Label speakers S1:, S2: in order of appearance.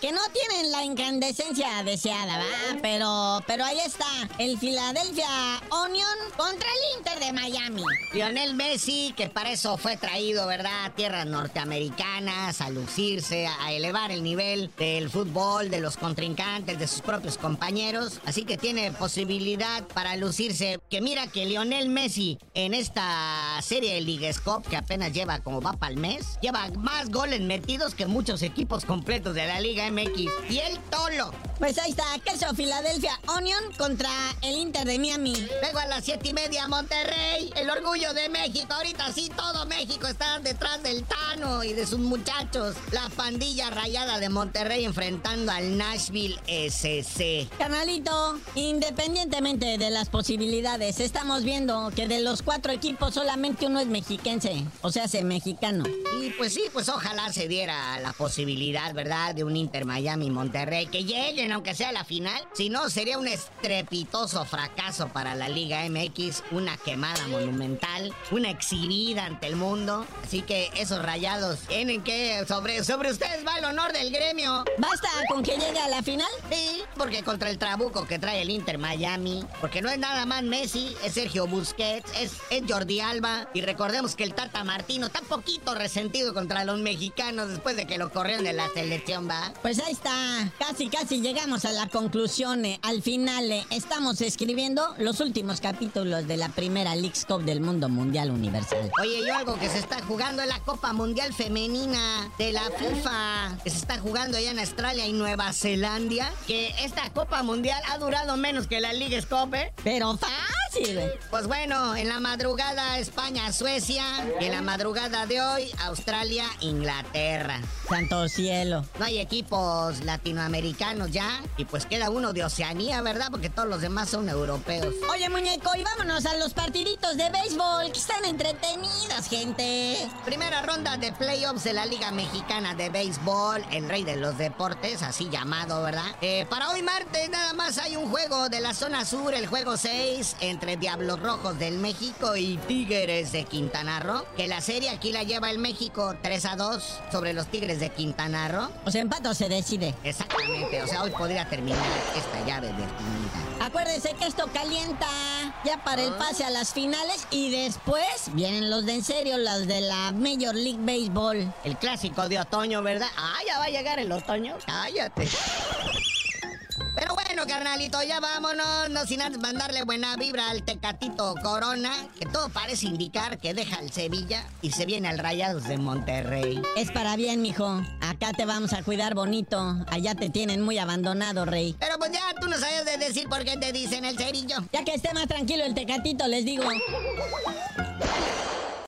S1: que no tienen la incandescencia deseada, ¿va? Pero, pero ahí está. El Philadelphia Onion contra el Inter de Miami.
S2: Lionel Messi, que para eso fue traído, ¿verdad? A tierras norteamericanas, a lucirse, a elevar el nivel del fútbol, de los contrincantes, de sus propios compañeros. Así que tiene posibilidad para lucirse. Que mira que Lionel Messi en esta serie de Liga Cup, que apenas lleva como va para el mes, lleva más goles metidos que muchos equipos completos de la Liga MX. Y el Tolo.
S1: Pues ahí está, queso Philadelphia Onion contra el Inter de Miami.
S2: Luego a las siete y media, Monterrey, el orgullo de México. Ahorita sí, todo México está detrás del Tano y de sus muchachos. La pandilla rayada de Monterrey enfrentando al Nashville SC.
S1: Canalito, independientemente de las posibilidades, estamos viendo que de los cuatro equipos solamente uno es mexiquense, o sea, es mexicano.
S2: Y pues sí, pues ojalá se diera la posibilidad, ¿verdad? De un Inter Miami Monterrey que lleguen, aunque sea a la final. Si no, sería un estrepitoso fracaso para la Liga MX, una quemada monumental, una exhibida ante el mundo. Así que esos rayados tienen que. Sobre, sobre ustedes va el honor del gremio.
S1: ¿Basta con que llegue a la final?
S2: Sí, porque contra el trabuco que trae el Inter Miami, porque no es nada más Messi, es Sergio Busquets, es, es Jordi Alba. Y recordemos que el Tata Martino está poquito resentido contra los mexicanos después de que lo corrieron de la selección, ¿va?
S1: Pues ahí está, casi casi llegamos a la conclusión, eh, al final eh, estamos escribiendo los últimos capítulos de la primera League Cup del mundo mundial universal.
S2: Oye, yo algo que se está jugando es la Copa Mundial Femenina de la FIFA, que se está jugando allá en Australia y Nueva Zelanda, que esta Copa Mundial ha durado menos que la Liga Cup, ¿eh?
S1: Pero fácil.
S2: Pues bueno, en la madrugada España-Suecia y en la madrugada de hoy Australia-Inglaterra.
S1: Santo cielo.
S2: No hay equipos latinoamericanos ya y pues queda uno de Oceanía, ¿verdad? Porque todos los demás son europeos.
S1: Oye, muñeco, y vámonos a los partiditos de béisbol, que están entretenidos, gente.
S2: Primera ronda de playoffs de la Liga Mexicana de Béisbol, el rey de los deportes, así llamado, ¿verdad? Eh, para hoy martes nada más hay un juego de la zona sur, el juego 6, entre Diablos Rojos del México y Tigres de Quintana Roo, que la serie aquí la lleva el México 3 a 2 sobre los Tigres de Quintana Roo.
S1: O sea, empato se decide.
S2: Exactamente, o sea, hoy podría terminar esta llave definida.
S1: Acuérdense que esto calienta ya para el pase a las finales y después vienen los de en serio, los de la Major League Baseball.
S2: El clásico de otoño, ¿verdad? Ah, ya va a llegar el otoño. Cállate. Carnalito, ya vámonos. No sin antes mandarle buena vibra al Tecatito Corona, que todo parece indicar que deja el Sevilla y se viene al Rayados de Monterrey.
S1: Es para bien, mijo. Acá te vamos a cuidar bonito. Allá te tienen muy abandonado, rey.
S2: Pero pues ya tú no sabes de decir por qué te dicen el cerillo.
S1: Ya que esté más tranquilo el tecatito, les digo.